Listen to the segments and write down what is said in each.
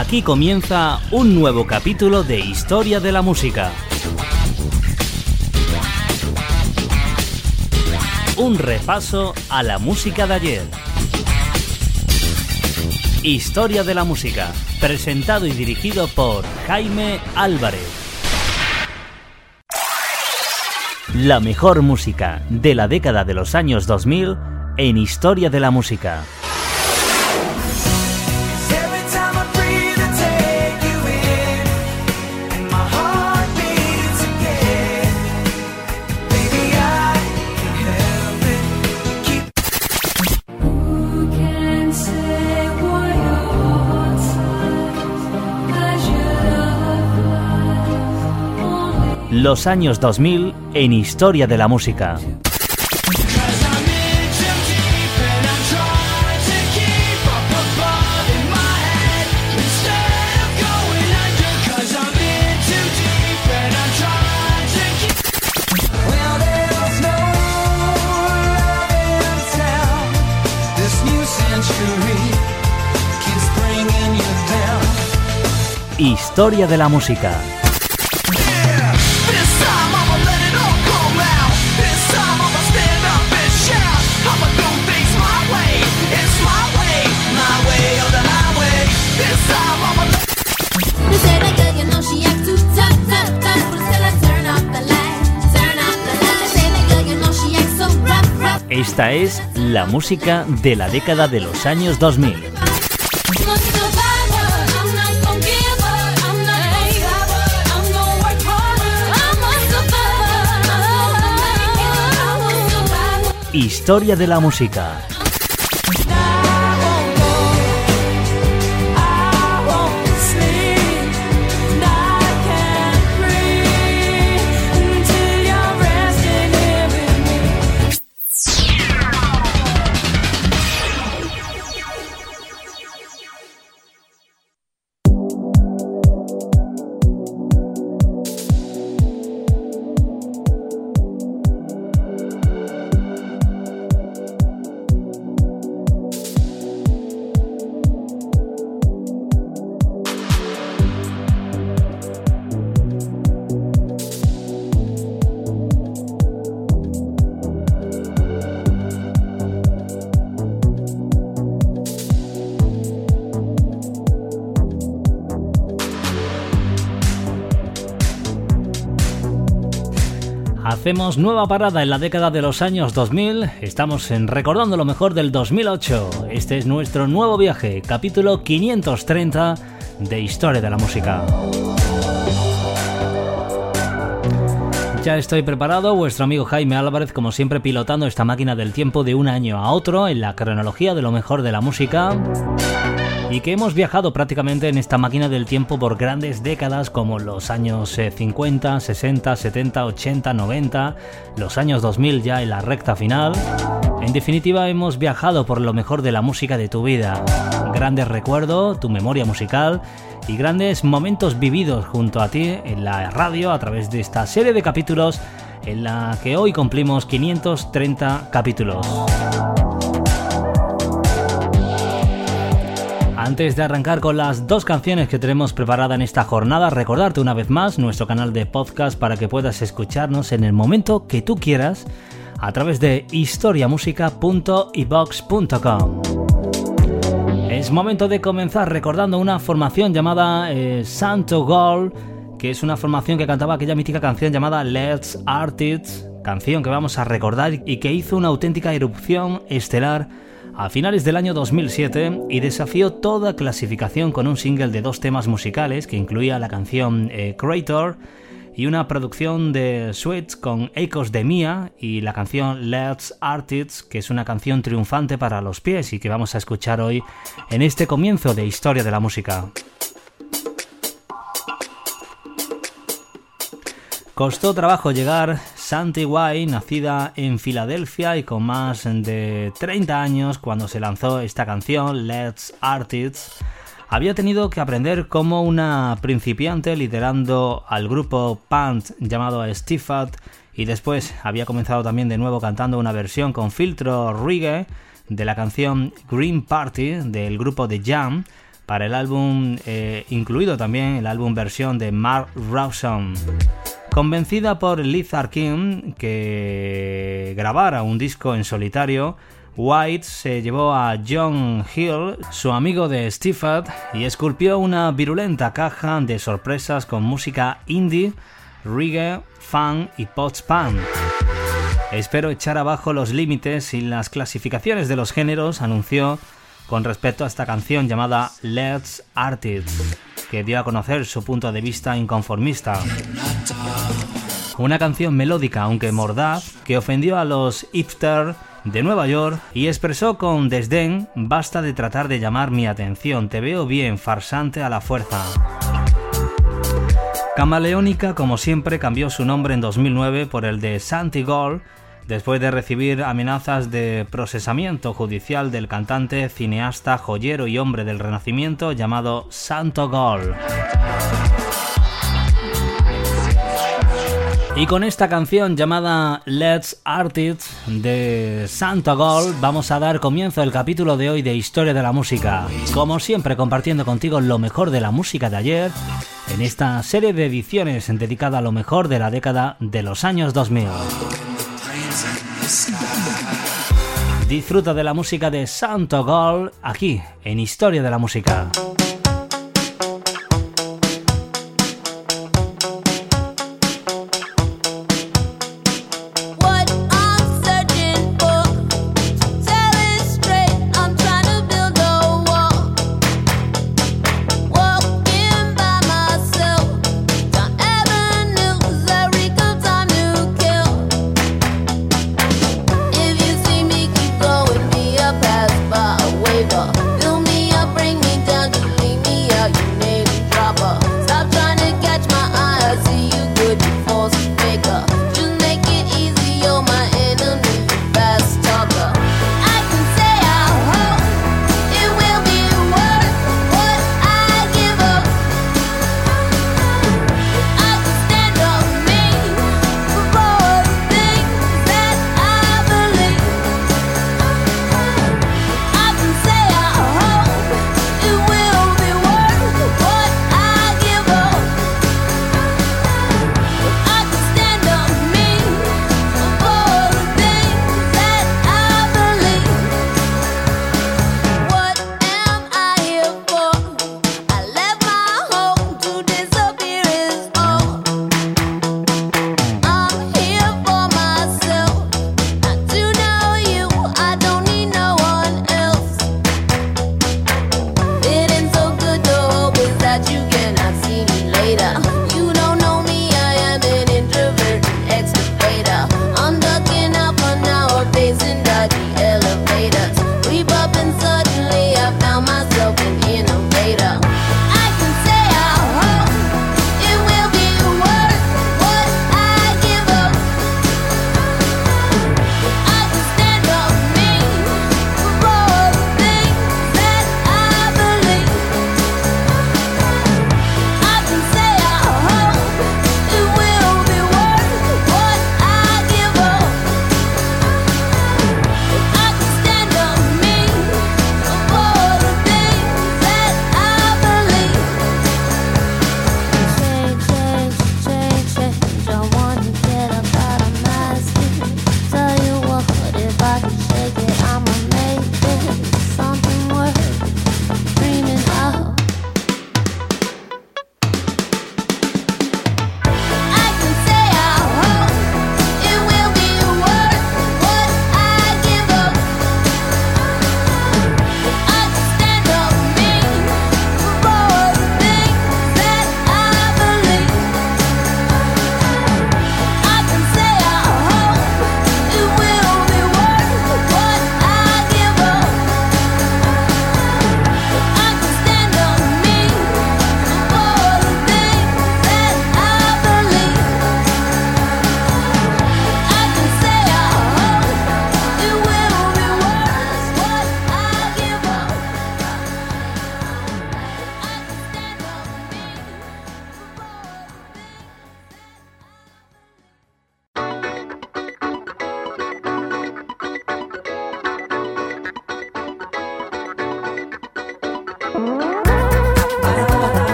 Aquí comienza un nuevo capítulo de Historia de la Música. Un repaso a la música de ayer. Historia de la Música, presentado y dirigido por Jaime Álvarez. La mejor música de la década de los años 2000 en Historia de la Música. Los años 2000 en Historia de la Música. Historia de la música. Esta es la música de la década de los años 2000. Historia de la música. Hacemos nueva parada en la década de los años 2000. Estamos en recordando lo mejor del 2008. Este es nuestro nuevo viaje, capítulo 530 de Historia de la Música. Ya estoy preparado, vuestro amigo Jaime Álvarez, como siempre, pilotando esta máquina del tiempo de un año a otro en la cronología de lo mejor de la música y que hemos viajado prácticamente en esta máquina del tiempo por grandes décadas como los años 50, 60, 70, 80, 90, los años 2000 ya en la recta final. En definitiva, hemos viajado por lo mejor de la música de tu vida. Grandes recuerdos, tu memoria musical y grandes momentos vividos junto a ti en la radio a través de esta serie de capítulos en la que hoy cumplimos 530 capítulos. Antes de arrancar con las dos canciones que tenemos preparada en esta jornada, recordarte una vez más nuestro canal de podcast para que puedas escucharnos en el momento que tú quieras a través de historiamusica.ibox.com. Es momento de comenzar recordando una formación llamada eh, Santo Gol, que es una formación que cantaba aquella mítica canción llamada Let's Artists, canción que vamos a recordar y que hizo una auténtica erupción estelar a finales del año 2007 y desafió toda clasificación con un single de dos temas musicales que incluía la canción eh, Creator y una producción de Sweets con Ecos de Mia y la canción Let's Artists, que es una canción triunfante para los pies y que vamos a escuchar hoy en este comienzo de Historia de la Música. Costó trabajo llegar Santi Guay, nacida en Filadelfia y con más de 30 años cuando se lanzó esta canción, Let's Artists, había tenido que aprender como una principiante liderando al grupo punk llamado Stifat y después había comenzado también de nuevo cantando una versión con filtro reggae de la canción Green Party del grupo The Jam para el álbum, eh, incluido también el álbum versión de Mark Rawson. Convencida por Liz Arkin que grabara un disco en solitario, White se llevó a John Hill, su amigo de Stephen, y esculpió una virulenta caja de sorpresas con música indie, reggae, funk y post-punk. Espero echar abajo los límites y las clasificaciones de los géneros, anunció con respecto a esta canción llamada Let's Artists, que dio a conocer su punto de vista inconformista. Una canción melódica aunque mordaz que ofendió a los hipster de Nueva York y expresó con desdén basta de tratar de llamar mi atención, te veo bien, farsante a la fuerza. Camaleónica, como siempre, cambió su nombre en 2009 por el de Santi Gold después de recibir amenazas de procesamiento judicial del cantante, cineasta, joyero y hombre del Renacimiento llamado Santo Gol. Y con esta canción llamada Let's Art It de Santo Gol vamos a dar comienzo al capítulo de hoy de Historia de la Música. Como siempre compartiendo contigo lo mejor de la música de ayer en esta serie de ediciones dedicada a lo mejor de la década de los años 2000. Disfruta de la música de Santo Gol aquí en Historia de la. Música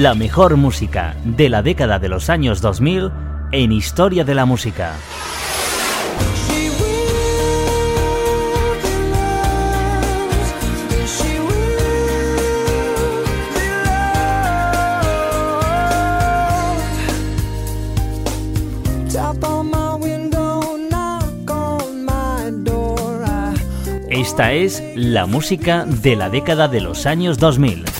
La mejor música de la década de los años 2000 en Historia de la Música. Esta es la música de la década de los años 2000.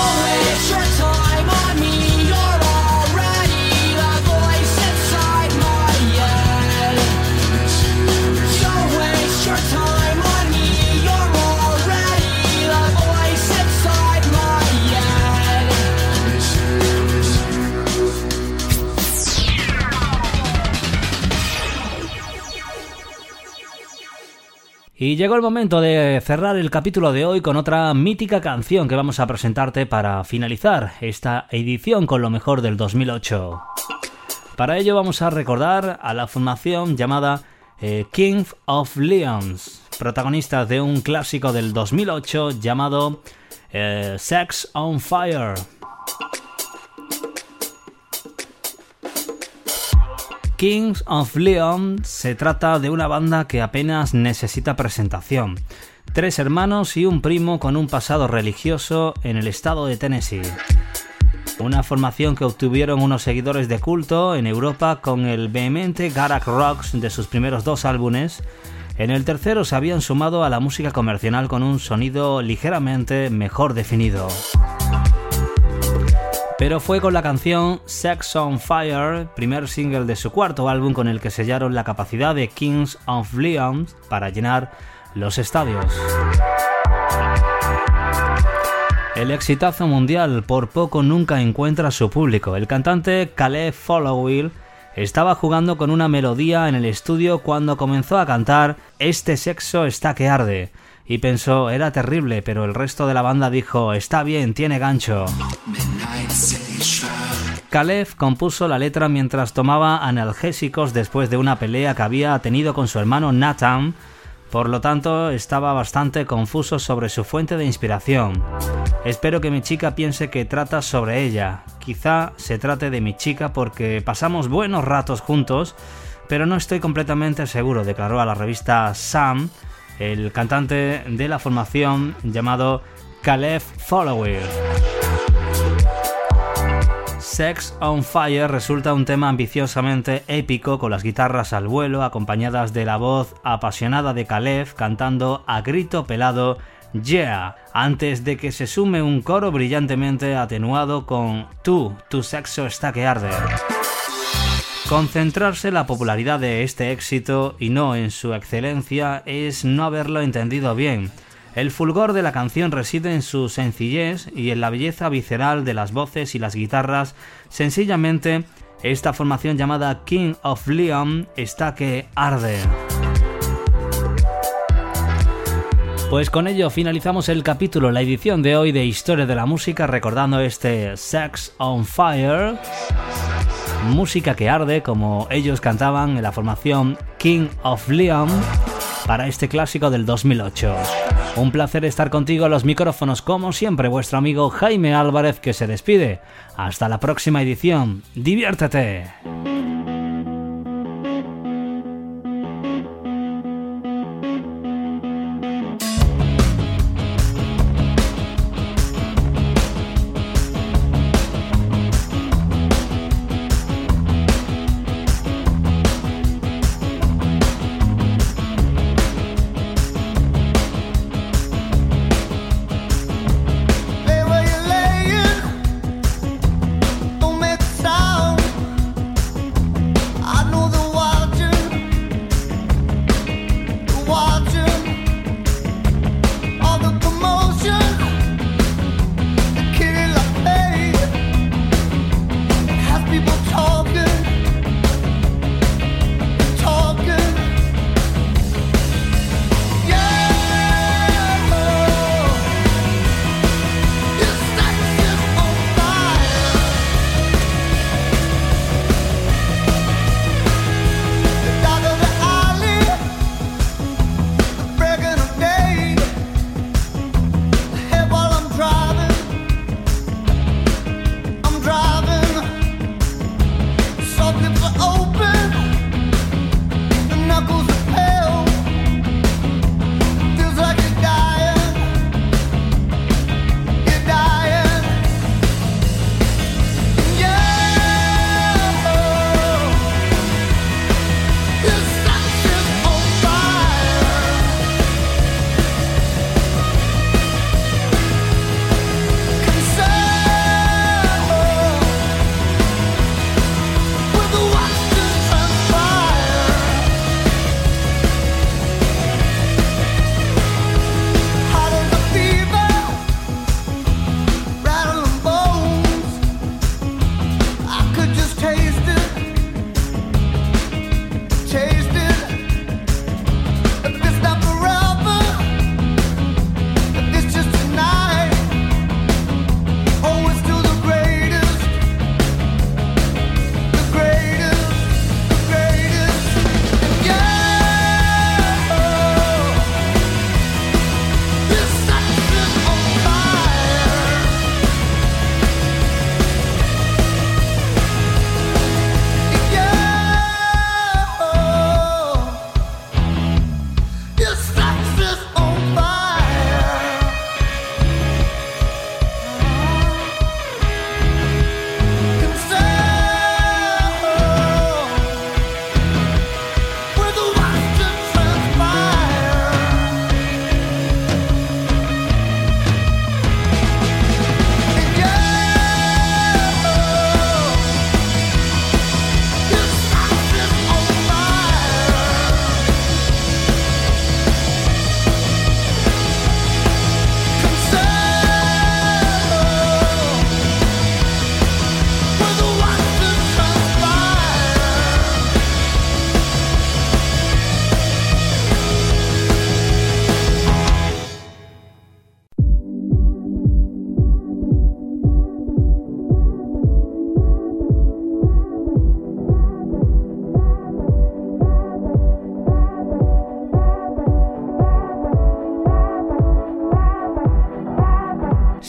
Y llegó el momento de cerrar el capítulo de hoy con otra mítica canción que vamos a presentarte para finalizar esta edición con lo mejor del 2008. Para ello vamos a recordar a la formación llamada eh, King of Leons, protagonista de un clásico del 2008 llamado eh, Sex on Fire. Kings of Leon se trata de una banda que apenas necesita presentación. Tres hermanos y un primo con un pasado religioso en el estado de Tennessee. Una formación que obtuvieron unos seguidores de culto en Europa con el vehemente garage rocks de sus primeros dos álbumes. En el tercero se habían sumado a la música comercial con un sonido ligeramente mejor definido. Pero fue con la canción Sex on Fire, primer single de su cuarto álbum con el que sellaron la capacidad de Kings of Leon para llenar los estadios. El exitazo mundial por poco nunca encuentra su público. El cantante Caleb Followill estaba jugando con una melodía en el estudio cuando comenzó a cantar Este sexo está que arde y pensó era terrible, pero el resto de la banda dijo está bien, tiene gancho. Caleb compuso la letra mientras tomaba analgésicos después de una pelea que había tenido con su hermano Nathan, por lo tanto estaba bastante confuso sobre su fuente de inspiración. Espero que mi chica piense que trata sobre ella. Quizá se trate de mi chica porque pasamos buenos ratos juntos, pero no estoy completamente seguro, declaró a la revista Sam el cantante de la formación llamado Caleb Follower. Sex on Fire resulta un tema ambiciosamente épico con las guitarras al vuelo acompañadas de la voz apasionada de Caleb cantando a grito pelado Yeah, antes de que se sume un coro brillantemente atenuado con Tú, tu sexo está que arde. Concentrarse en la popularidad de este éxito y no en su excelencia es no haberlo entendido bien. El fulgor de la canción reside en su sencillez y en la belleza visceral de las voces y las guitarras. Sencillamente, esta formación llamada King of Leon está que arde. Pues con ello finalizamos el capítulo, la edición de hoy de Historia de la Música, recordando este Sex on Fire música que arde, como ellos cantaban en la formación King of Leon para este clásico del 2008. Un placer estar contigo a los micrófonos, como siempre, vuestro amigo Jaime Álvarez que se despide. Hasta la próxima edición. Diviértete. walk